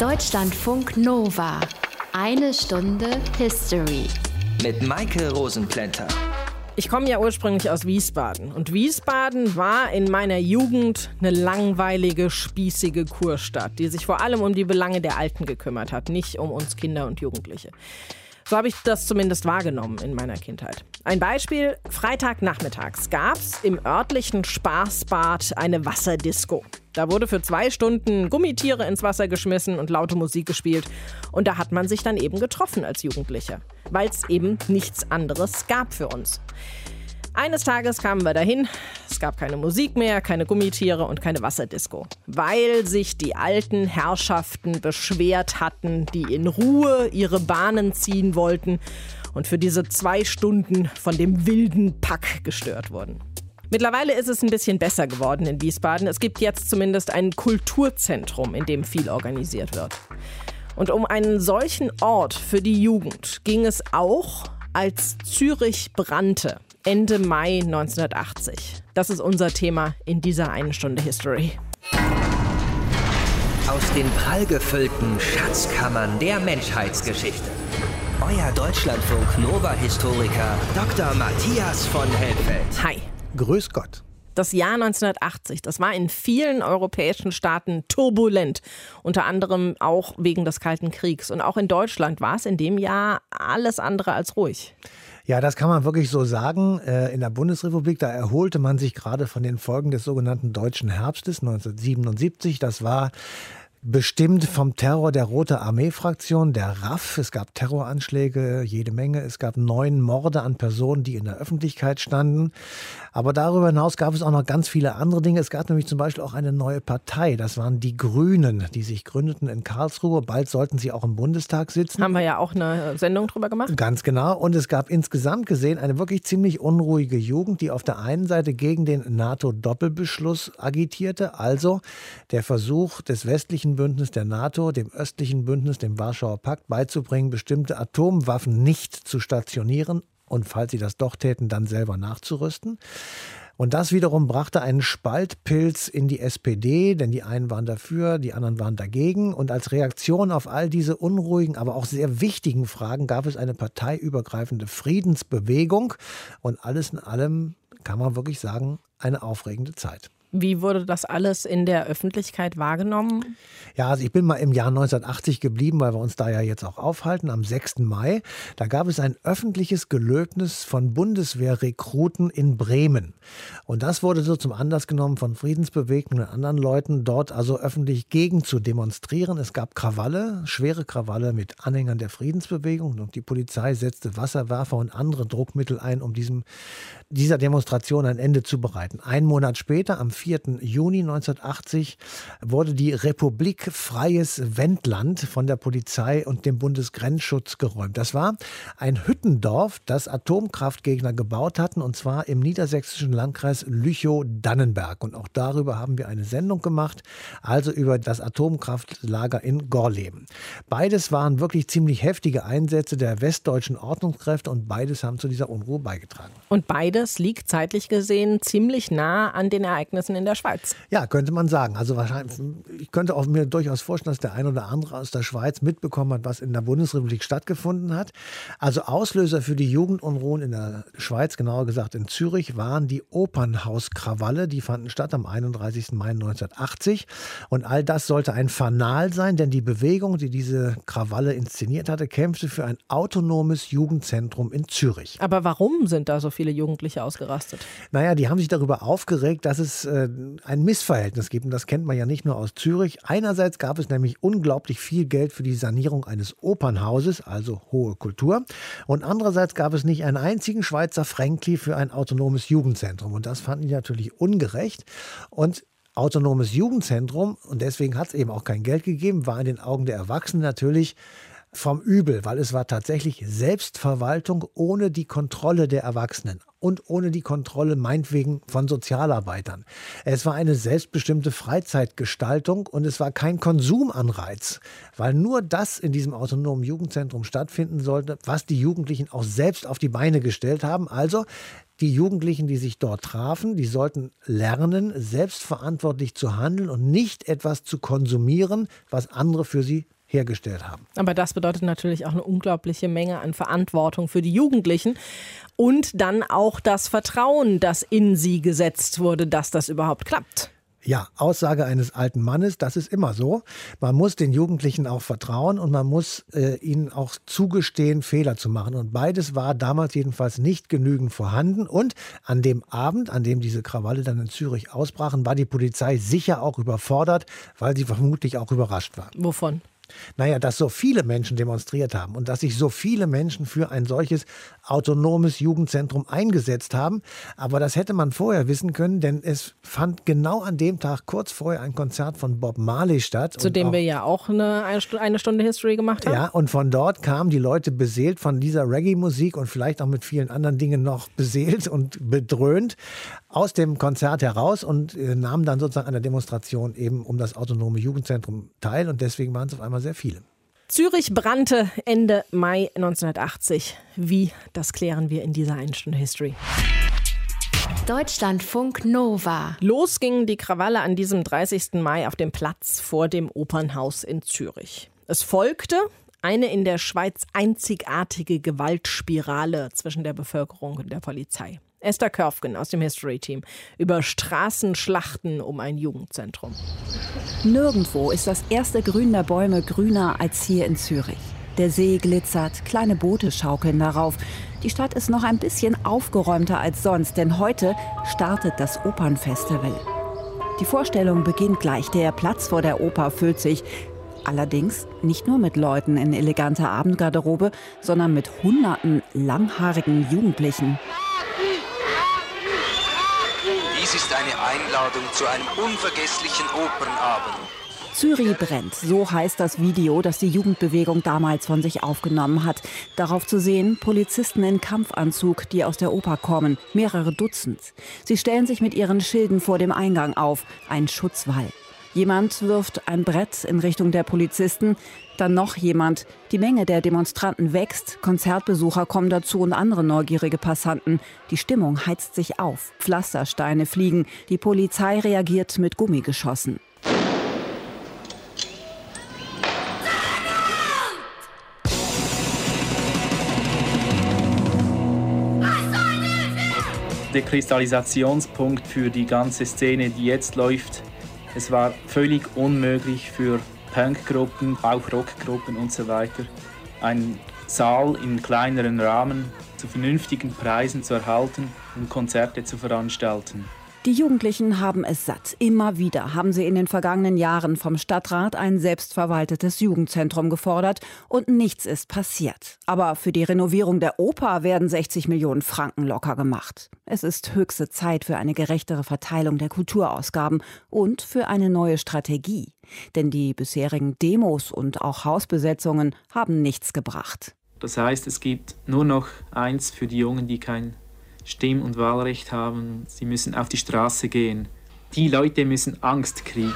Deutschlandfunk Nova. Eine Stunde History. Mit Maike Rosenplanter. Ich komme ja ursprünglich aus Wiesbaden. Und Wiesbaden war in meiner Jugend eine langweilige, spießige Kurstadt, die sich vor allem um die Belange der Alten gekümmert hat, nicht um uns Kinder und Jugendliche. So habe ich das zumindest wahrgenommen in meiner Kindheit. Ein Beispiel: Freitagnachmittags gab es im örtlichen Spaßbad eine Wasserdisco. Da wurde für zwei Stunden Gummitiere ins Wasser geschmissen und laute Musik gespielt. Und da hat man sich dann eben getroffen als Jugendlicher, weil es eben nichts anderes gab für uns. Eines Tages kamen wir dahin. Es gab keine Musik mehr, keine Gummitiere und keine Wasserdisco. Weil sich die alten Herrschaften beschwert hatten, die in Ruhe ihre Bahnen ziehen wollten und für diese zwei Stunden von dem wilden Pack gestört wurden. Mittlerweile ist es ein bisschen besser geworden in Wiesbaden. Es gibt jetzt zumindest ein Kulturzentrum, in dem viel organisiert wird. Und um einen solchen Ort für die Jugend ging es auch, als Zürich brannte. Ende Mai 1980. Das ist unser Thema in dieser einen Stunde History. Aus den prallgefüllten Schatzkammern der Menschheitsgeschichte. Euer Deutschlandfunk Nova-Historiker Dr. Matthias von Helfeld. Hi. Grüß Gott. Das Jahr 1980, das war in vielen europäischen Staaten turbulent, unter anderem auch wegen des Kalten Kriegs. Und auch in Deutschland war es in dem Jahr alles andere als ruhig. Ja, das kann man wirklich so sagen. Äh, in der Bundesrepublik, da erholte man sich gerade von den Folgen des sogenannten Deutschen Herbstes 1977. Das war bestimmt vom Terror der Rote Armee-Fraktion, der RAF. Es gab Terroranschläge, jede Menge. Es gab neun Morde an Personen, die in der Öffentlichkeit standen. Aber darüber hinaus gab es auch noch ganz viele andere Dinge. Es gab nämlich zum Beispiel auch eine neue Partei. Das waren die Grünen, die sich gründeten in Karlsruhe. Bald sollten sie auch im Bundestag sitzen. Haben wir ja auch eine Sendung drüber gemacht. Ganz genau. Und es gab insgesamt gesehen eine wirklich ziemlich unruhige Jugend, die auf der einen Seite gegen den NATO-Doppelbeschluss agitierte, also der Versuch des westlichen westlichen Bündnis der NATO, dem östlichen Bündnis, dem Warschauer Pakt beizubringen, bestimmte Atomwaffen nicht zu stationieren und falls sie das doch täten, dann selber nachzurüsten. Und das wiederum brachte einen Spaltpilz in die SPD, denn die einen waren dafür, die anderen waren dagegen. Und als Reaktion auf all diese unruhigen, aber auch sehr wichtigen Fragen gab es eine parteiübergreifende Friedensbewegung. Und alles in allem kann man wirklich sagen, eine aufregende Zeit. Wie wurde das alles in der Öffentlichkeit wahrgenommen? Ja, also ich bin mal im Jahr 1980 geblieben, weil wir uns da ja jetzt auch aufhalten, am 6. Mai. Da gab es ein öffentliches Gelöbnis von Bundeswehrrekruten in Bremen. Und das wurde so zum Anlass genommen von Friedensbewegten und anderen Leuten, dort also öffentlich gegen zu demonstrieren. Es gab Krawalle, schwere Krawalle mit Anhängern der Friedensbewegung und die Polizei setzte Wasserwerfer und andere Druckmittel ein, um diesem, dieser Demonstration ein Ende zu bereiten. Ein Monat später, am 4. Juni 1980 wurde die Republik Freies Wendland von der Polizei und dem Bundesgrenzschutz geräumt. Das war ein Hüttendorf, das Atomkraftgegner gebaut hatten, und zwar im niedersächsischen Landkreis Lüchow-Dannenberg. Und auch darüber haben wir eine Sendung gemacht, also über das Atomkraftlager in Gorleben. Beides waren wirklich ziemlich heftige Einsätze der westdeutschen Ordnungskräfte und beides haben zu dieser Unruhe beigetragen. Und beides liegt zeitlich gesehen ziemlich nah an den Ereignissen Ereignissen in der Schweiz. Ja, könnte man sagen. Also wahrscheinlich, ich könnte auch mir durchaus vorstellen, dass der ein oder andere aus der Schweiz mitbekommen hat, was in der Bundesrepublik stattgefunden hat. Also Auslöser für die Jugendunruhen in der Schweiz, genauer gesagt in Zürich, waren die Opernhauskrawalle. Die fanden statt am 31. Mai 1980. Und all das sollte ein Fanal sein, denn die Bewegung, die diese Krawalle inszeniert hatte, kämpfte für ein autonomes Jugendzentrum in Zürich. Aber warum sind da so viele Jugendliche ausgerastet? Naja, die haben sich darüber aufgeregt, dass es äh, ein Missverhältnis gibt. Und das kennt man ja nicht nur aus Zürich. Einerseits gab es nämlich unglaublich viel Geld für die Sanierung eines Opernhauses, also hohe Kultur. Und andererseits gab es nicht einen einzigen Schweizer Frankli für ein autonomes Jugendzentrum. Und das fanden die natürlich ungerecht. Und autonomes Jugendzentrum, und deswegen hat es eben auch kein Geld gegeben, war in den Augen der Erwachsenen natürlich vom Übel, weil es war tatsächlich Selbstverwaltung ohne die Kontrolle der Erwachsenen und ohne die Kontrolle meinetwegen von Sozialarbeitern. Es war eine selbstbestimmte Freizeitgestaltung und es war kein Konsumanreiz, weil nur das in diesem autonomen Jugendzentrum stattfinden sollte, was die Jugendlichen auch selbst auf die Beine gestellt haben. Also die Jugendlichen, die sich dort trafen, die sollten lernen, selbstverantwortlich zu handeln und nicht etwas zu konsumieren, was andere für sie hergestellt haben. Aber das bedeutet natürlich auch eine unglaubliche Menge an Verantwortung für die Jugendlichen und dann auch das Vertrauen, das in sie gesetzt wurde, dass das überhaupt klappt. Ja, Aussage eines alten Mannes, das ist immer so. Man muss den Jugendlichen auch vertrauen und man muss äh, ihnen auch zugestehen, Fehler zu machen. Und beides war damals jedenfalls nicht genügend vorhanden. Und an dem Abend, an dem diese Krawalle dann in Zürich ausbrachen, war die Polizei sicher auch überfordert, weil sie vermutlich auch überrascht war. Wovon? Naja, dass so viele Menschen demonstriert haben und dass sich so viele Menschen für ein solches autonomes Jugendzentrum eingesetzt haben. Aber das hätte man vorher wissen können, denn es fand genau an dem Tag kurz vorher ein Konzert von Bob Marley statt. Zu dem wir ja auch eine, eine Stunde History gemacht haben. Ja, und von dort kamen die Leute beseelt von dieser Reggae-Musik und vielleicht auch mit vielen anderen Dingen noch beseelt und bedröhnt aus dem Konzert heraus und äh, nahmen dann sozusagen an der Demonstration eben um das autonome Jugendzentrum teil und deswegen waren es auf einmal sehr viele. Zürich brannte Ende Mai 1980. Wie, das klären wir in dieser einen Stunde History. Deutschlandfunk Nova. Los gingen die Krawalle an diesem 30. Mai auf dem Platz vor dem Opernhaus in Zürich. Es folgte eine in der Schweiz einzigartige Gewaltspirale zwischen der Bevölkerung und der Polizei. Esther Körfgen aus dem History Team über Straßenschlachten um ein Jugendzentrum. Nirgendwo ist das erste Grün der Bäume grüner als hier in Zürich. Der See glitzert, kleine Boote schaukeln darauf. Die Stadt ist noch ein bisschen aufgeräumter als sonst, denn heute startet das Opernfestival. Die Vorstellung beginnt gleich. Der Platz vor der Oper füllt sich. Allerdings nicht nur mit Leuten in eleganter Abendgarderobe, sondern mit hunderten langhaarigen Jugendlichen. Dies ist eine Einladung zu einem unvergesslichen Opernabend. Zürich brennt, so heißt das Video, das die Jugendbewegung damals von sich aufgenommen hat. Darauf zu sehen, Polizisten in Kampfanzug, die aus der Oper kommen, mehrere Dutzend. Sie stellen sich mit ihren Schilden vor dem Eingang auf, ein Schutzwall. Jemand wirft ein Brett in Richtung der Polizisten, dann noch jemand. Die Menge der Demonstranten wächst, Konzertbesucher kommen dazu und andere neugierige Passanten. Die Stimmung heizt sich auf, Pflastersteine fliegen, die Polizei reagiert mit Gummigeschossen. Der Kristallisationspunkt für die ganze Szene, die jetzt läuft, es war völlig unmöglich für Punkgruppen, auch Rockgruppen und so weiter, einen Saal in kleineren Rahmen zu vernünftigen Preisen zu erhalten und Konzerte zu veranstalten. Die Jugendlichen haben es satt. Immer wieder haben sie in den vergangenen Jahren vom Stadtrat ein selbstverwaltetes Jugendzentrum gefordert und nichts ist passiert. Aber für die Renovierung der Oper werden 60 Millionen Franken locker gemacht. Es ist höchste Zeit für eine gerechtere Verteilung der Kulturausgaben und für eine neue Strategie. Denn die bisherigen Demos und auch Hausbesetzungen haben nichts gebracht. Das heißt, es gibt nur noch eins für die Jungen, die kein Stimm- und Wahlrecht haben. Sie müssen auf die Straße gehen. Die Leute müssen Angst kriegen.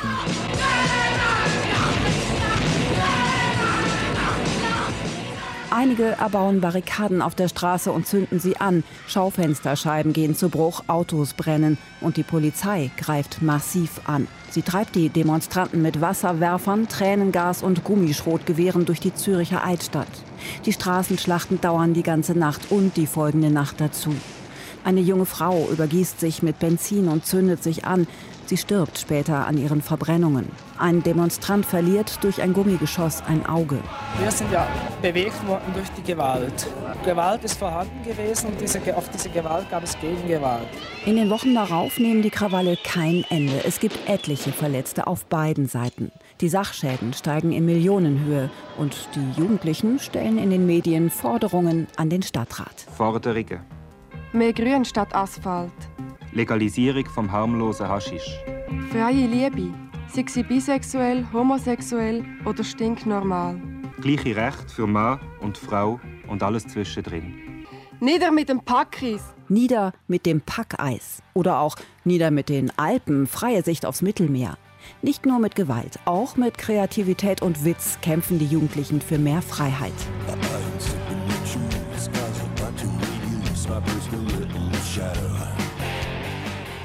Einige erbauen Barrikaden auf der Straße und zünden sie an. Schaufensterscheiben gehen zu Bruch, Autos brennen und die Polizei greift massiv an. Sie treibt die Demonstranten mit Wasserwerfern, Tränengas und Gummischrotgewehren durch die Züricher Altstadt. Die Straßenschlachten dauern die ganze Nacht und die folgende Nacht dazu. Eine junge Frau übergießt sich mit Benzin und zündet sich an. Sie stirbt später an ihren Verbrennungen. Ein Demonstrant verliert durch ein Gummigeschoss ein Auge. Wir sind ja bewegt worden durch die Gewalt. Gewalt ist vorhanden gewesen und diese, auf diese Gewalt gab es Gegengewalt. In den Wochen darauf nehmen die Krawalle kein Ende. Es gibt etliche Verletzte auf beiden Seiten. Die Sachschäden steigen in Millionenhöhe und die Jugendlichen stellen in den Medien Forderungen an den Stadtrat. Forderungen Mehr Grün statt Asphalt. Legalisierung vom harmlosen Haschisch. Freie Liebe, sei sie bisexuell, homosexuell oder stinknormal. Gleiche Recht für Mann und Frau und alles zwischendrin. Nieder mit dem Packis. Nieder mit dem Packeis. Oder auch Nieder mit den Alpen, freie Sicht aufs Mittelmeer. Nicht nur mit Gewalt, auch mit Kreativität und Witz kämpfen die Jugendlichen für mehr Freiheit.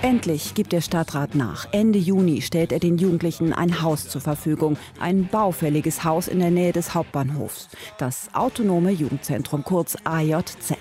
Endlich gibt der Stadtrat nach. Ende Juni stellt er den Jugendlichen ein Haus zur Verfügung. Ein baufälliges Haus in der Nähe des Hauptbahnhofs. Das Autonome Jugendzentrum, kurz AJZ.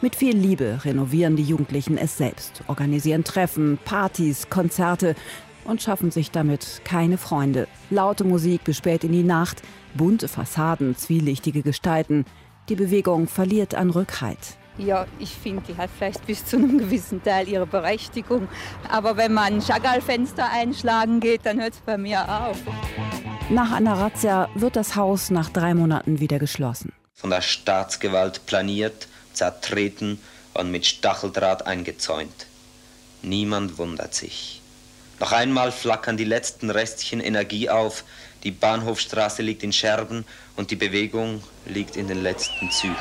Mit viel Liebe renovieren die Jugendlichen es selbst, organisieren Treffen, Partys, Konzerte und schaffen sich damit keine Freunde. Laute Musik bis spät in die Nacht, bunte Fassaden, zwielichtige Gestalten. Die Bewegung verliert an Rückhalt. Ja, ich finde, die hat vielleicht bis zu einem gewissen Teil ihre Berechtigung. Aber wenn man Chagall-Fenster einschlagen geht, dann hört es bei mir auf. Nach einer Razzia wird das Haus nach drei Monaten wieder geschlossen. Von der Staatsgewalt planiert, zertreten und mit Stacheldraht eingezäunt. Niemand wundert sich. Noch einmal flackern die letzten Restchen Energie auf, die Bahnhofstraße liegt in Scherben und die Bewegung liegt in den letzten Zügen.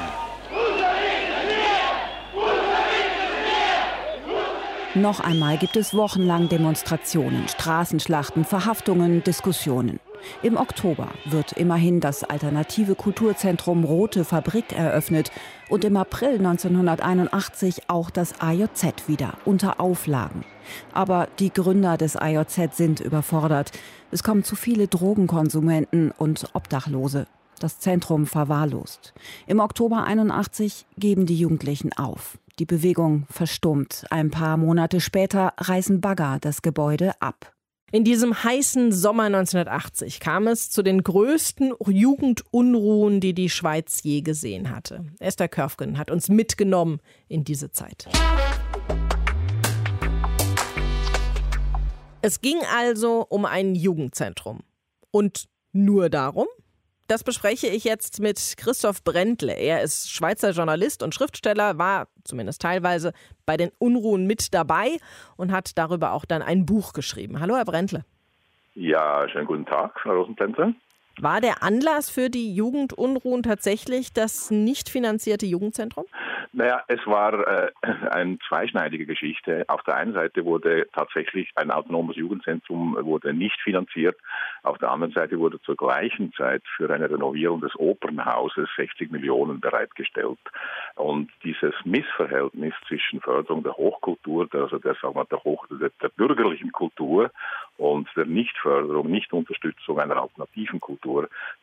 Noch einmal gibt es wochenlang Demonstrationen, Straßenschlachten, Verhaftungen, Diskussionen. Im Oktober wird immerhin das alternative Kulturzentrum Rote Fabrik eröffnet und im April 1981 auch das AJZ wieder unter Auflagen. Aber die Gründer des AJZ sind überfordert. Es kommen zu viele Drogenkonsumenten und Obdachlose. Das Zentrum verwahrlost. Im Oktober 81 geben die Jugendlichen auf. Die Bewegung verstummt. Ein paar Monate später reißen Bagger das Gebäude ab. In diesem heißen Sommer 1980 kam es zu den größten Jugendunruhen, die die Schweiz je gesehen hatte. Esther Körfgen hat uns mitgenommen in diese Zeit. Es ging also um ein Jugendzentrum. Und nur darum? Das bespreche ich jetzt mit Christoph Brentle. Er ist Schweizer Journalist und Schriftsteller, war zumindest teilweise bei den Unruhen mit dabei und hat darüber auch dann ein Buch geschrieben. Hallo, Herr Brentle. Ja, schönen guten Tag, Frau Rosenplenzer. War der Anlass für die Jugendunruhen tatsächlich das nicht finanzierte Jugendzentrum? Naja, es war äh, eine zweischneidige Geschichte. Auf der einen Seite wurde tatsächlich ein autonomes Jugendzentrum wurde nicht finanziert. Auf der anderen Seite wurde zur gleichen Zeit für eine Renovierung des Opernhauses 60 Millionen bereitgestellt. Und dieses Missverhältnis zwischen Förderung der Hochkultur, also der, sagen wir, der, Hoch, der, der bürgerlichen Kultur und der Nichtförderung, Nichtunterstützung einer alternativen Kultur,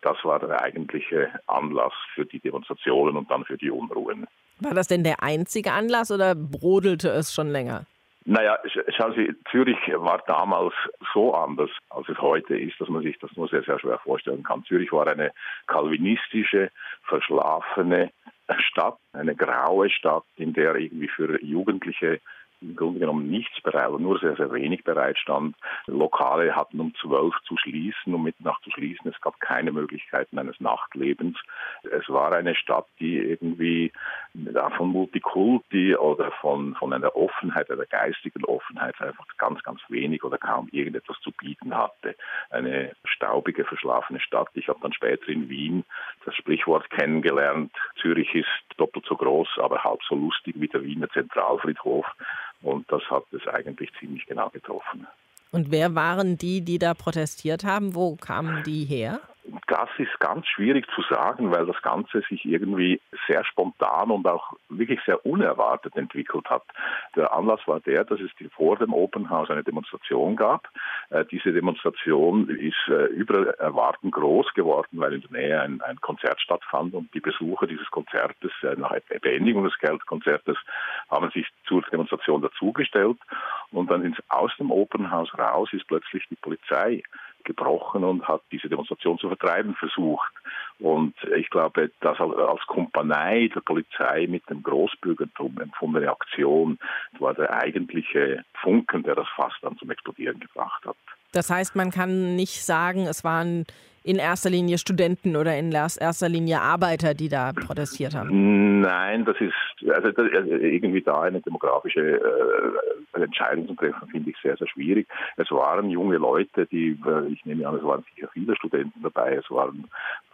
das war der eigentliche Anlass für die Demonstrationen und dann für die Unruhen. War das denn der einzige Anlass oder brodelte es schon länger? Naja, schauen Sie, Zürich war damals so anders, als es heute ist, dass man sich das nur sehr, sehr schwer vorstellen kann. Zürich war eine kalvinistische, verschlafene Stadt, eine graue Stadt, in der irgendwie für Jugendliche im Grunde genommen nichts bereit, nur sehr, sehr wenig bereitstand. Lokale hatten um zwölf zu schließen, um Mitternacht zu schließen. Es gab keine Möglichkeiten eines Nachtlebens. Es war eine Stadt, die irgendwie von Multikulti oder von, von einer Offenheit, einer geistigen Offenheit einfach ganz, ganz wenig oder kaum irgendetwas zu bieten hatte. Eine staubige, verschlafene Stadt. Ich habe dann später in Wien das Sprichwort kennengelernt, Zürich ist doppelt so groß, aber halb so lustig wie der Wiener Zentralfriedhof. Und das hat es eigentlich ziemlich genau getroffen. Und wer waren die, die da protestiert haben? Wo kamen die her? Das ist ganz schwierig zu sagen, weil das Ganze sich irgendwie sehr spontan und auch wirklich sehr unerwartet entwickelt hat. Der Anlass war der, dass es vor dem Open House eine Demonstration gab. Äh, diese Demonstration ist äh, über Erwarten groß geworden, weil in der Nähe ein, ein Konzert stattfand und die Besucher dieses Konzertes äh, nach Beendigung des Konzertes haben sich zur Demonstration dazugestellt und dann ins, aus dem Open House raus ist plötzlich die Polizei gebrochen und hat diese Demonstration zu vertreiben versucht. Und ich glaube, das als Kumpanei der Polizei mit dem Großbürgertum empfundene Aktion war der eigentliche Funken, der das fast dann zum Explodieren gebracht hat. Das heißt, man kann nicht sagen, es waren in erster Linie Studenten oder in erster Linie Arbeiter, die da protestiert haben? Nein, das ist also, also irgendwie da eine demografische äh, Entscheidung zu treffen, finde ich sehr, sehr schwierig. Es waren junge Leute, die, äh, ich nehme an, es waren sicher viele Studenten dabei, es waren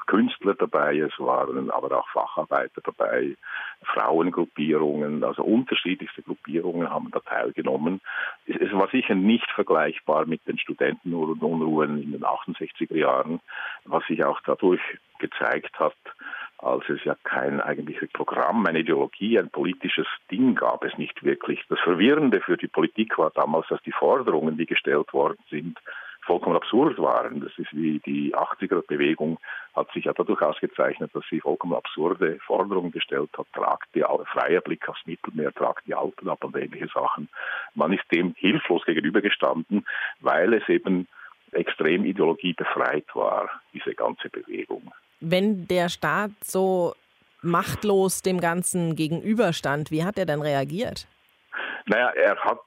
Künstler dabei, es waren aber auch Facharbeiter dabei, Frauengruppierungen, also unterschiedlichste Gruppierungen haben da teilgenommen. Es war sicher nicht vergleichbar mit den Studentenunruhen in den 68er Jahren, was sich auch dadurch gezeigt hat, als es ja kein eigentliches Programm, eine Ideologie, ein politisches Ding gab es nicht wirklich. Das Verwirrende für die Politik war damals, dass die Forderungen, die gestellt worden sind, vollkommen absurd waren. Das ist wie die 80er-Bewegung hat sich ja dadurch ausgezeichnet, dass sie vollkommen absurde Forderungen gestellt hat. Tragt die freier Blick aufs Mittelmeer, tragt die Alpen ab und ähnliche Sachen. Man ist dem hilflos gegenübergestanden, weil es eben extrem ideologiebefreit war, diese ganze Bewegung. Wenn der Staat so machtlos dem Ganzen gegenüberstand, wie hat er dann reagiert? Naja, er hat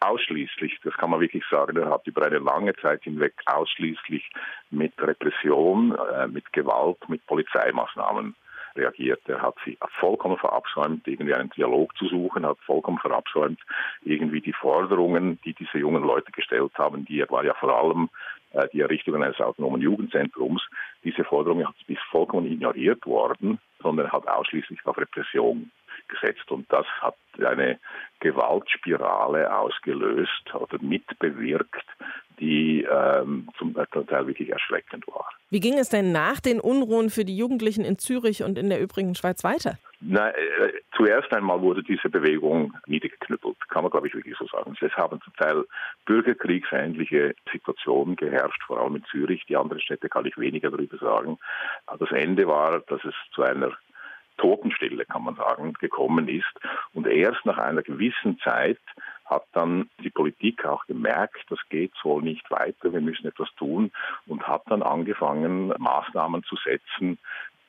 ausschließlich, das kann man wirklich sagen, er hat über eine lange Zeit hinweg ausschließlich mit Repression, äh, mit Gewalt, mit Polizeimaßnahmen reagiert. Er hat sich vollkommen verabsäumt, irgendwie einen Dialog zu suchen, hat vollkommen verabsäumt, irgendwie die Forderungen, die diese jungen Leute gestellt haben, die war ja vor allem äh, die Errichtung eines autonomen Jugendzentrums, diese Forderung ist vollkommen ignoriert worden, sondern hat ausschließlich auf Repression gesetzt. Und das hat eine Gewaltspirale ausgelöst oder mitbewirkt, die ähm, zum Teil wirklich erschreckend war. Wie ging es denn nach den Unruhen für die Jugendlichen in Zürich und in der übrigen Schweiz weiter? Na, äh, zuerst einmal wurde diese Bewegung niedergeknüppelt, kann man glaube ich wirklich so sagen. Es haben zum Teil bürgerkriegsähnliche Situationen geherrscht, vor allem in Zürich. Die anderen Städte kann ich weniger darüber sagen. Das Ende war, dass es zu einer Totenstille, kann man sagen, gekommen ist. Und erst nach einer gewissen Zeit hat dann die Politik auch gemerkt, das geht so nicht weiter, wir müssen etwas tun und hat dann angefangen, Maßnahmen zu setzen,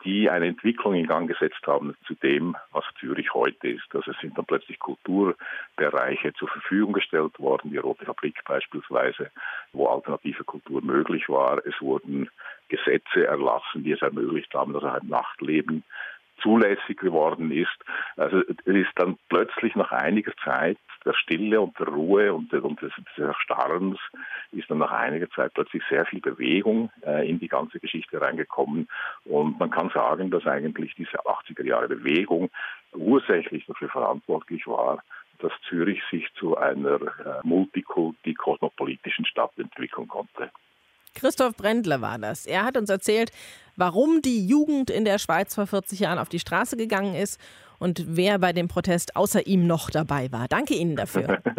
die eine Entwicklung in Gang gesetzt haben zu dem, was Zürich heute ist. Also es sind dann plötzlich Kulturbereiche zur Verfügung gestellt worden, die Rote Fabrik beispielsweise, wo alternative Kultur möglich war. Es wurden Gesetze erlassen, die es ermöglicht haben, dass ein Nachtleben zulässig geworden ist. Also es ist dann plötzlich nach einiger Zeit der Stille und der Ruhe und, und des, des Erstarrens ist dann nach einiger Zeit plötzlich sehr viel Bewegung äh, in die ganze Geschichte reingekommen. Und man kann sagen, dass eigentlich diese 80er Jahre Bewegung ursächlich dafür verantwortlich war, dass Zürich sich zu einer äh, multikulti-kosmopolitischen Stadt entwickeln konnte. Christoph Brendle war das. Er hat uns erzählt, warum die Jugend in der Schweiz vor 40 Jahren auf die Straße gegangen ist und wer bei dem Protest außer ihm noch dabei war. Danke Ihnen dafür.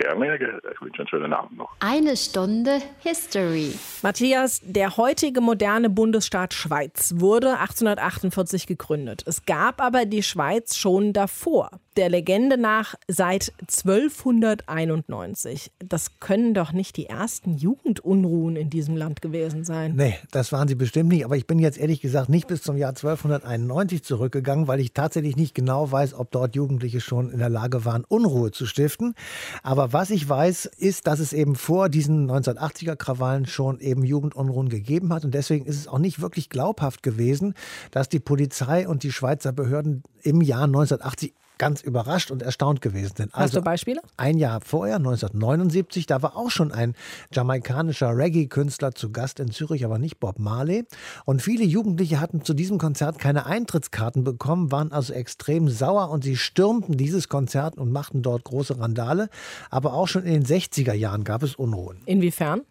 Gerne, ich wünsche einen schönen Abend noch. Eine Stunde History. Matthias, der heutige moderne Bundesstaat Schweiz wurde 1848 gegründet. Es gab aber die Schweiz schon davor der Legende nach seit 1291. Das können doch nicht die ersten Jugendunruhen in diesem Land gewesen sein. Nee, das waren sie bestimmt nicht. Aber ich bin jetzt ehrlich gesagt nicht bis zum Jahr 1291 zurückgegangen, weil ich tatsächlich nicht genau weiß, ob dort Jugendliche schon in der Lage waren, Unruhe zu stiften. Aber was ich weiß, ist, dass es eben vor diesen 1980er Krawallen schon eben Jugendunruhen gegeben hat. Und deswegen ist es auch nicht wirklich glaubhaft gewesen, dass die Polizei und die Schweizer Behörden im Jahr 1980 ganz überrascht und erstaunt gewesen sind. Also Hast du Beispiele? Ein Jahr vorher, 1979, da war auch schon ein jamaikanischer Reggae-Künstler zu Gast in Zürich, aber nicht Bob Marley. Und viele Jugendliche hatten zu diesem Konzert keine Eintrittskarten bekommen, waren also extrem sauer und sie stürmten dieses Konzert und machten dort große Randale. Aber auch schon in den 60er Jahren gab es Unruhen. Inwiefern?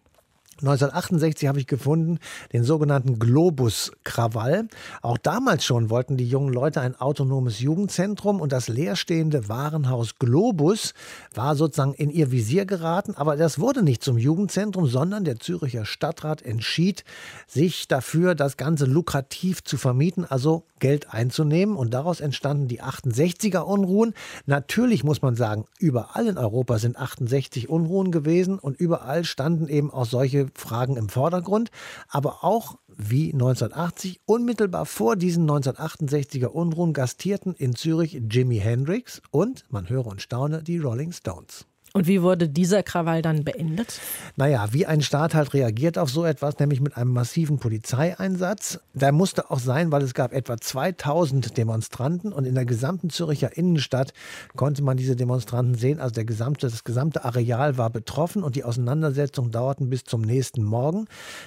1968 habe ich gefunden den sogenannten Globus-Krawall. Auch damals schon wollten die jungen Leute ein autonomes Jugendzentrum und das leerstehende Warenhaus Globus war sozusagen in ihr Visier geraten. Aber das wurde nicht zum Jugendzentrum, sondern der Züricher Stadtrat entschied sich dafür, das Ganze lukrativ zu vermieten, also Geld einzunehmen. Und daraus entstanden die 68er Unruhen. Natürlich muss man sagen, überall in Europa sind 68 Unruhen gewesen und überall standen eben auch solche Fragen im Vordergrund, aber auch wie 1980 unmittelbar vor diesen 1968er Unruhen gastierten in Zürich Jimi Hendrix und, man höre und staune, die Rolling Stones. Und wie wurde dieser Krawall dann beendet? Naja, wie ein Staat halt reagiert auf so etwas, nämlich mit einem massiven Polizeieinsatz. Der musste auch sein, weil es gab etwa 2000 Demonstranten und in der gesamten Züricher Innenstadt konnte man diese Demonstranten sehen. Also der gesamte, das gesamte Areal war betroffen und die Auseinandersetzungen dauerten bis zum nächsten Morgen.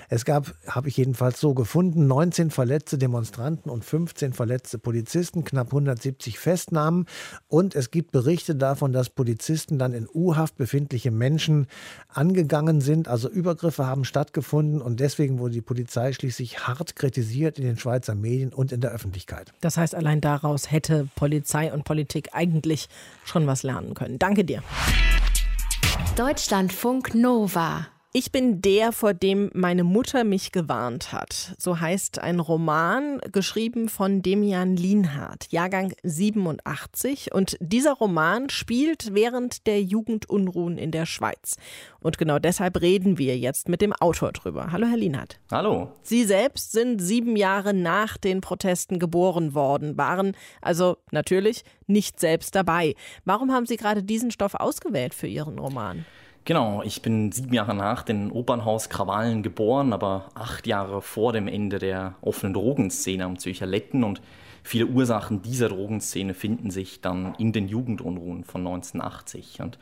Es gab, habe ich jedenfalls so gefunden, 19 verletzte Demonstranten und 15 verletzte Polizisten, knapp 170 Festnahmen und es gibt Berichte davon, dass Polizisten dann in U U-Haft befindliche Menschen angegangen sind. Also Übergriffe haben stattgefunden und deswegen wurde die Polizei schließlich hart kritisiert in den Schweizer Medien und in der Öffentlichkeit. Das heißt, allein daraus hätte Polizei und Politik eigentlich schon was lernen können. Danke dir. Deutschlandfunk Nova. Ich bin der, vor dem meine Mutter mich gewarnt hat. So heißt ein Roman, geschrieben von Demian Lienhardt, Jahrgang 87. Und dieser Roman spielt während der Jugendunruhen in der Schweiz. Und genau deshalb reden wir jetzt mit dem Autor drüber. Hallo, Herr Lienhardt. Hallo. Sie selbst sind sieben Jahre nach den Protesten geboren worden, waren also natürlich nicht selbst dabei. Warum haben Sie gerade diesen Stoff ausgewählt für Ihren Roman? Genau, ich bin sieben Jahre nach den Opernhauskrawallen geboren, aber acht Jahre vor dem Ende der offenen Drogenszene am Zürcher Letten und viele Ursachen dieser Drogenszene finden sich dann in den Jugendunruhen von 1980. Und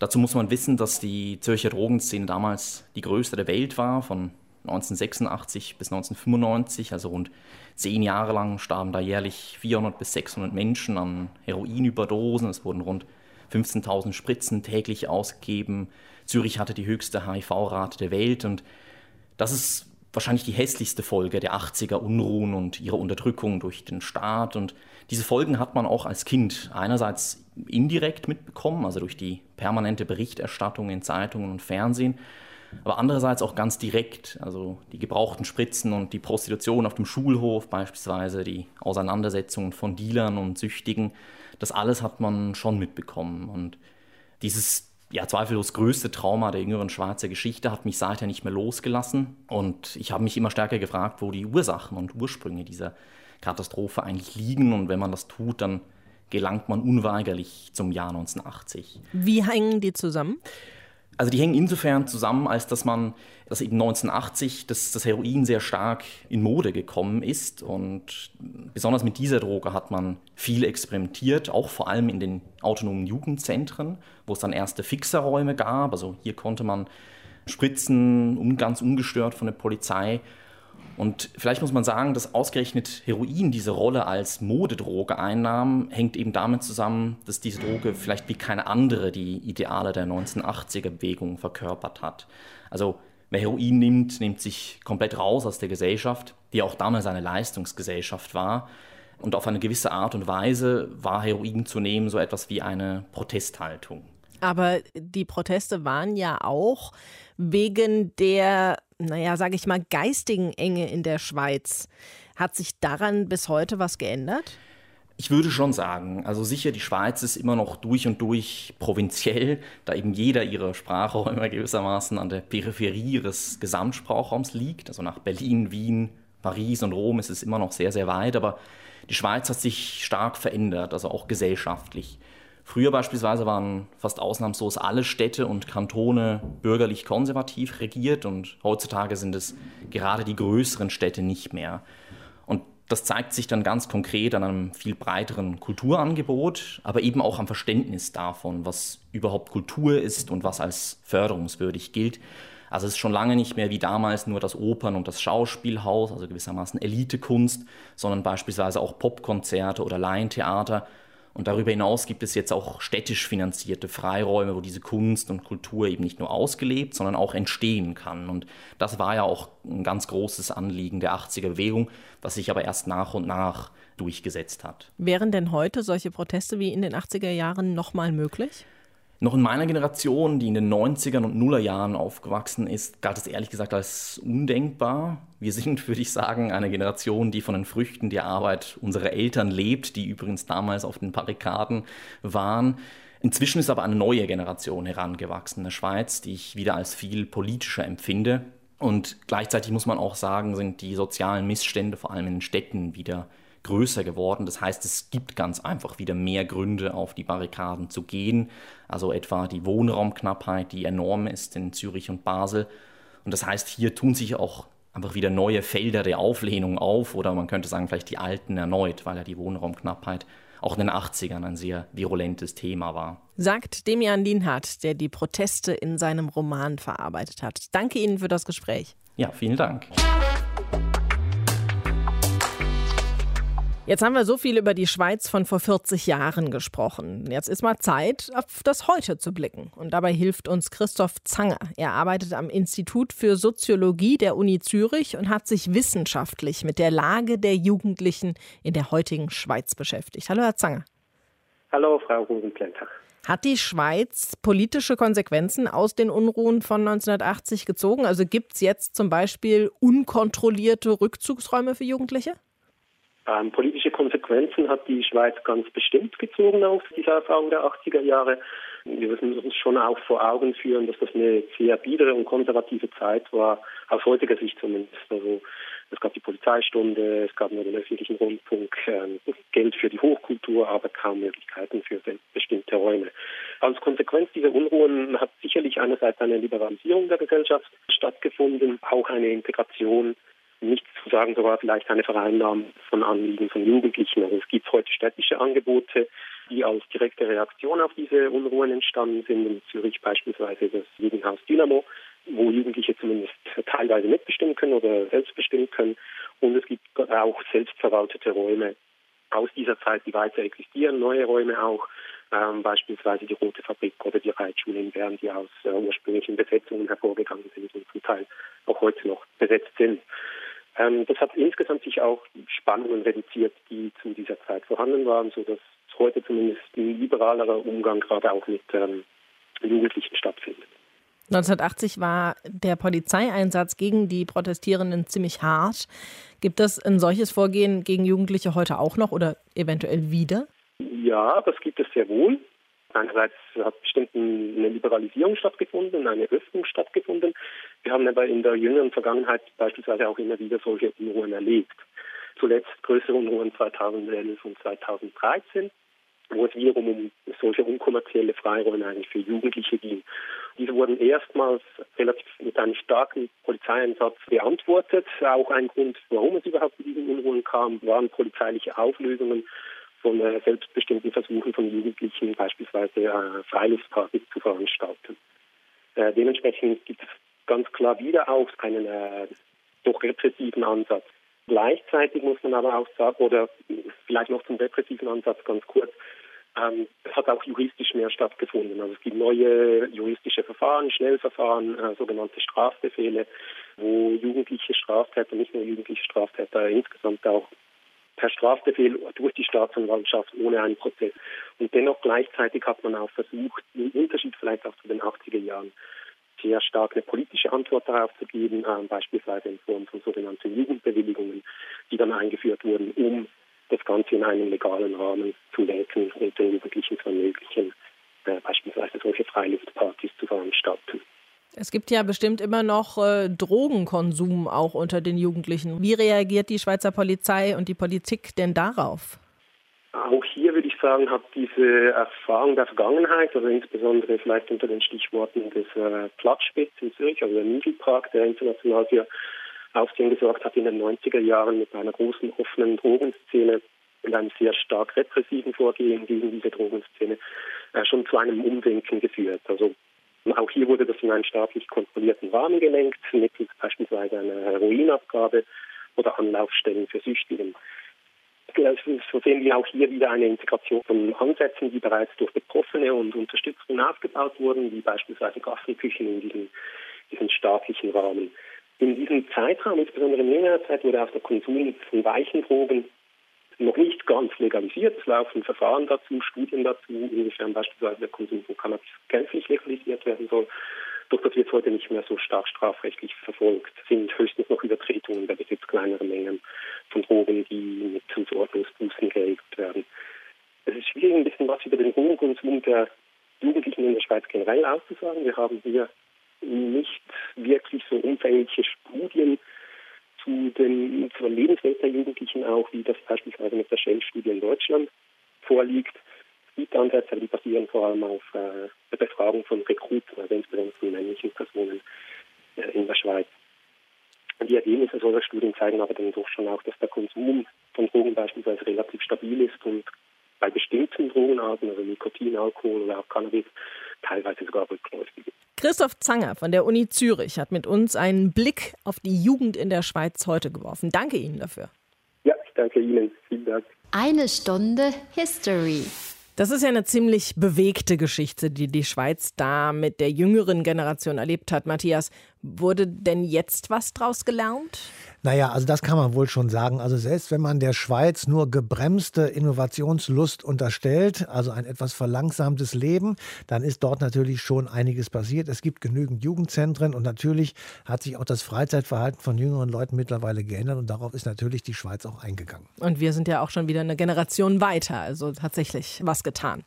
dazu muss man wissen, dass die Zürcher Drogenszene damals die größte der Welt war, von 1986 bis 1995, also rund zehn Jahre lang starben da jährlich 400 bis 600 Menschen an Heroinüberdosen. Es wurden rund 15.000 Spritzen täglich ausgegeben. Zürich hatte die höchste HIV-Rate der Welt und das ist wahrscheinlich die hässlichste Folge der 80er Unruhen und ihrer Unterdrückung durch den Staat. Und diese Folgen hat man auch als Kind einerseits indirekt mitbekommen, also durch die permanente Berichterstattung in Zeitungen und Fernsehen, aber andererseits auch ganz direkt, also die gebrauchten Spritzen und die Prostitution auf dem Schulhof beispielsweise, die Auseinandersetzungen von Dealern und Süchtigen, das alles hat man schon mitbekommen. Und dieses ja, zweifellos größte Trauma der jüngeren Schweizer Geschichte hat mich seither nicht mehr losgelassen. Und ich habe mich immer stärker gefragt, wo die Ursachen und Ursprünge dieser Katastrophe eigentlich liegen. Und wenn man das tut, dann gelangt man unweigerlich zum Jahr 1980. Wie hängen die zusammen? Also die hängen insofern zusammen, als dass man, dass eben 1980 das, das Heroin sehr stark in Mode gekommen ist und besonders mit dieser Droge hat man viel experimentiert, auch vor allem in den autonomen Jugendzentren, wo es dann erste Fixerräume gab. Also hier konnte man spritzen, ganz ungestört von der Polizei und vielleicht muss man sagen, dass ausgerechnet Heroin diese Rolle als Modedroge einnahm, hängt eben damit zusammen, dass diese Droge vielleicht wie keine andere die Ideale der 1980er-Bewegung verkörpert hat. Also wer Heroin nimmt, nimmt sich komplett raus aus der Gesellschaft, die auch damals eine Leistungsgesellschaft war. Und auf eine gewisse Art und Weise war Heroin zu nehmen so etwas wie eine Protesthaltung. Aber die Proteste waren ja auch wegen der naja, sage ich mal, geistigen Enge in der Schweiz. Hat sich daran bis heute was geändert? Ich würde schon sagen, also sicher, die Schweiz ist immer noch durch und durch provinziell, da eben jeder ihrer Sprachräume gewissermaßen an der Peripherie ihres Gesamtsprachraums liegt. Also nach Berlin, Wien, Paris und Rom ist es immer noch sehr, sehr weit, aber die Schweiz hat sich stark verändert, also auch gesellschaftlich. Früher beispielsweise waren fast ausnahmslos alle Städte und Kantone bürgerlich konservativ regiert und heutzutage sind es gerade die größeren Städte nicht mehr. Und das zeigt sich dann ganz konkret an einem viel breiteren Kulturangebot, aber eben auch am Verständnis davon, was überhaupt Kultur ist und was als förderungswürdig gilt. Also es ist schon lange nicht mehr wie damals nur das Opern- und das Schauspielhaus, also gewissermaßen Elitekunst, sondern beispielsweise auch Popkonzerte oder Laientheater und darüber hinaus gibt es jetzt auch städtisch finanzierte Freiräume, wo diese Kunst und Kultur eben nicht nur ausgelebt, sondern auch entstehen kann. Und das war ja auch ein ganz großes Anliegen der 80er Bewegung, was sich aber erst nach und nach durchgesetzt hat. Wären denn heute solche Proteste wie in den 80er Jahren nochmal möglich? Noch in meiner Generation, die in den 90ern und Nullerjahren aufgewachsen ist, galt es ehrlich gesagt als undenkbar. Wir sind, würde ich sagen, eine Generation, die von den Früchten der Arbeit unserer Eltern lebt, die übrigens damals auf den Barrikaden waren. Inzwischen ist aber eine neue Generation herangewachsen in der Schweiz, die ich wieder als viel politischer empfinde. Und gleichzeitig muss man auch sagen, sind die sozialen Missstände vor allem in den Städten wieder größer geworden. Das heißt, es gibt ganz einfach wieder mehr Gründe, auf die Barrikaden zu gehen. Also etwa die Wohnraumknappheit, die enorm ist in Zürich und Basel. Und das heißt, hier tun sich auch einfach wieder neue Felder der Auflehnung auf oder man könnte sagen, vielleicht die alten erneut, weil ja die Wohnraumknappheit auch in den 80ern ein sehr virulentes Thema war. Sagt Demian Lienhardt, der die Proteste in seinem Roman verarbeitet hat. Danke Ihnen für das Gespräch. Ja, vielen Dank. Jetzt haben wir so viel über die Schweiz von vor 40 Jahren gesprochen. Jetzt ist mal Zeit, auf das Heute zu blicken. Und dabei hilft uns Christoph Zanger. Er arbeitet am Institut für Soziologie der Uni Zürich und hat sich wissenschaftlich mit der Lage der Jugendlichen in der heutigen Schweiz beschäftigt. Hallo, Herr Zanger. Hallo, Frau Rosenplanter. Hat die Schweiz politische Konsequenzen aus den Unruhen von 1980 gezogen? Also gibt es jetzt zum Beispiel unkontrollierte Rückzugsräume für Jugendliche? Ähm, politische Konsequenzen hat die Schweiz ganz bestimmt gezogen aus dieser Erfahrung der 80er Jahre. Wir müssen uns schon auch vor Augen führen, dass das eine sehr biedere und konservative Zeit war, aus heutiger Sicht zumindest. Also es gab die Polizeistunde, es gab nur den öffentlichen Rundfunk, äh, Geld für die Hochkultur, aber kaum Möglichkeiten für bestimmte Räume. Als Konsequenz dieser Unruhen hat sicherlich einerseits eine Liberalisierung der Gesellschaft stattgefunden, auch eine Integration nichts zu sagen, sogar vielleicht eine Vereinnahmung von Anliegen von Jugendlichen. Also es gibt heute städtische Angebote, die als direkte Reaktion auf diese Unruhen entstanden sind. In Zürich beispielsweise das Jugendhaus Dynamo, wo Jugendliche zumindest teilweise mitbestimmen können oder selbst bestimmen können. Und es gibt auch selbstverwaltete Räume aus dieser Zeit, die weiter existieren, neue Räume auch, ähm, beispielsweise die Rote Fabrik oder die Reitschule in Bern, die aus äh, ursprünglichen Besetzungen hervorgegangen sind und zum Teil auch heute noch besetzt sind. Ähm, das hat insgesamt sich auch Spannungen reduziert, die zu dieser Zeit vorhanden waren, sodass heute zumindest ein liberalerer Umgang gerade auch mit ähm, Jugendlichen stattfindet. 1980 war der Polizeieinsatz gegen die Protestierenden ziemlich hart. Gibt es ein solches Vorgehen gegen Jugendliche heute auch noch oder eventuell wieder? Ja, das gibt es sehr wohl. Einerseits hat bestimmt eine Liberalisierung stattgefunden, eine Öffnung stattgefunden. Wir haben aber in der jüngeren Vergangenheit beispielsweise auch immer wieder solche Unruhen erlebt. Zuletzt größere Unruhen 2011 und 2013 wo es wiederum um solche unkommerzielle Freiräume eigentlich für Jugendliche ging. Diese wurden erstmals relativ mit einem starken Polizeieinsatz beantwortet. Auch ein Grund, warum es überhaupt zu diesen Unruhen kam, waren polizeiliche Auflösungen von äh, selbstbestimmten Versuchen von Jugendlichen, beispielsweise äh, Freiluftpartys zu veranstalten. Äh, dementsprechend gibt es ganz klar wieder auch einen äh, doch repressiven Ansatz. Gleichzeitig muss man aber auch sagen, oder vielleicht noch zum repressiven Ansatz ganz kurz, ähm, es hat auch juristisch mehr stattgefunden. Also es gibt neue juristische Verfahren, Schnellverfahren, äh, sogenannte Strafbefehle, wo jugendliche Straftäter, nicht nur jugendliche Straftäter, insgesamt auch per Strafbefehl durch die Staatsanwaltschaft ohne einen Prozess. Und dennoch gleichzeitig hat man auch versucht, im Unterschied vielleicht auch zu den 80er Jahren, sehr stark eine politische Antwort darauf zu geben, äh, beispielsweise in Form von sogenannten Jugendbewilligungen, die dann eingeführt wurden, um das Ganze in einem legalen Rahmen zu lenken und den Jugendlichen zu ermöglichen, äh, beispielsweise solche Freiluftpartys zu veranstalten. Es gibt ja bestimmt immer noch äh, Drogenkonsum auch unter den Jugendlichen. Wie reagiert die Schweizer Polizei und die Politik denn darauf? Auch hier sagen, hat diese Erfahrung der Vergangenheit, also insbesondere vielleicht unter den Stichworten des äh, Platzspitz in Zürich, also der Niegelpark, der international für Aufsehen gesorgt hat in den 90er Jahren mit einer großen offenen Drogenszene und einem sehr stark repressiven Vorgehen gegen diese Drogenszene, äh, schon zu einem Umdenken geführt. Also auch hier wurde das in einen staatlich kontrollierten Rahmen gelenkt, mittels beispielsweise einer Heroinabgabe oder Anlaufstellen für Süchtigen. So sehen wir auch hier wieder eine Integration von Ansätzen, die bereits durch Betroffene und Unterstützungen aufgebaut wurden, wie beispielsweise Gassenküchen in diesem, diesem staatlichen Rahmen. In diesem Zeitraum, insbesondere in jüngerer Zeit, wurde auch der Konsum von weichen Drogen noch nicht ganz legalisiert. Es laufen Verfahren dazu, Studien dazu, inwiefern beispielsweise der Konsum von Cannabis gänzlich legalisiert werden soll. Doch das wird heute nicht mehr so stark strafrechtlich verfolgt. Sind höchstens noch Übertretungen der Besitz kleinerer Mengen von Drogen, die mit Zuordnungsbußen geregelt werden. Es ist schwierig, ein bisschen was über den Drogenkonsum der Jugendlichen in der Schweiz generell auszusagen. Wir haben hier nicht wirklich so umfängliche Studien zu den, zur Lebenswelt der Jugendlichen auch, wie das beispielsweise mit der Shell-Studie in Deutschland vorliegt. Es gibt Ansätze, die basieren vor allem auf äh, der Befragung von Rekruten, also insbesondere von männlichen Personen äh, in der Schweiz. Und die Ergebnisse solcher Studien zeigen aber dann doch schon auch, dass der Konsum von Drogen beispielsweise relativ stabil ist und bei bestimmten Drogenarten, also Nikotin, Alkohol oder auch Cannabis, teilweise sogar rückläufig ist. Christoph Zanger von der Uni Zürich hat mit uns einen Blick auf die Jugend in der Schweiz heute geworfen. Danke Ihnen dafür. Ja, ich danke Ihnen. Vielen Dank. Eine Stunde History. Das ist ja eine ziemlich bewegte Geschichte, die die Schweiz da mit der jüngeren Generation erlebt hat. Matthias, wurde denn jetzt was draus gelernt? Naja, also das kann man wohl schon sagen. Also selbst wenn man der Schweiz nur gebremste Innovationslust unterstellt, also ein etwas verlangsamtes Leben, dann ist dort natürlich schon einiges passiert. Es gibt genügend Jugendzentren und natürlich hat sich auch das Freizeitverhalten von jüngeren Leuten mittlerweile geändert und darauf ist natürlich die Schweiz auch eingegangen. Und wir sind ja auch schon wieder eine Generation weiter, also tatsächlich was getan.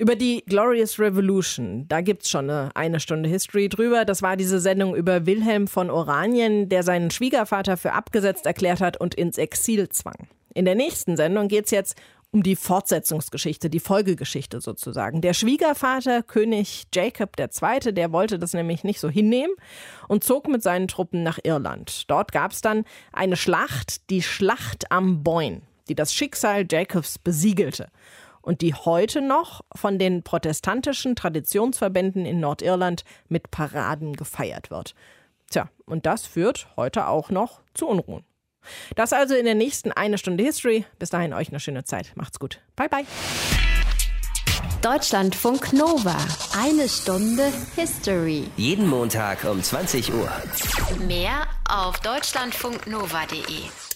Über die Glorious Revolution, da gibt es schon eine, eine Stunde History drüber. Das war diese Sendung über Wilhelm von Oranien, der seinen Schwiegervater für abgesetzt erklärt hat und ins Exil zwang. In der nächsten Sendung geht es jetzt um die Fortsetzungsgeschichte, die Folgegeschichte sozusagen. Der Schwiegervater, König Jacob II., der wollte das nämlich nicht so hinnehmen und zog mit seinen Truppen nach Irland. Dort gab es dann eine Schlacht, die Schlacht am Boyne, die das Schicksal Jacobs besiegelte und die heute noch von den protestantischen Traditionsverbänden in Nordirland mit Paraden gefeiert wird. Tja, und das führt heute auch noch zu Unruhen. Das also in der nächsten eine Stunde History. Bis dahin euch eine schöne Zeit. Macht's gut. Bye bye. Deutschlandfunk Nova. Eine Stunde History. Jeden Montag um 20 Uhr. Mehr auf deutschlandfunknova.de.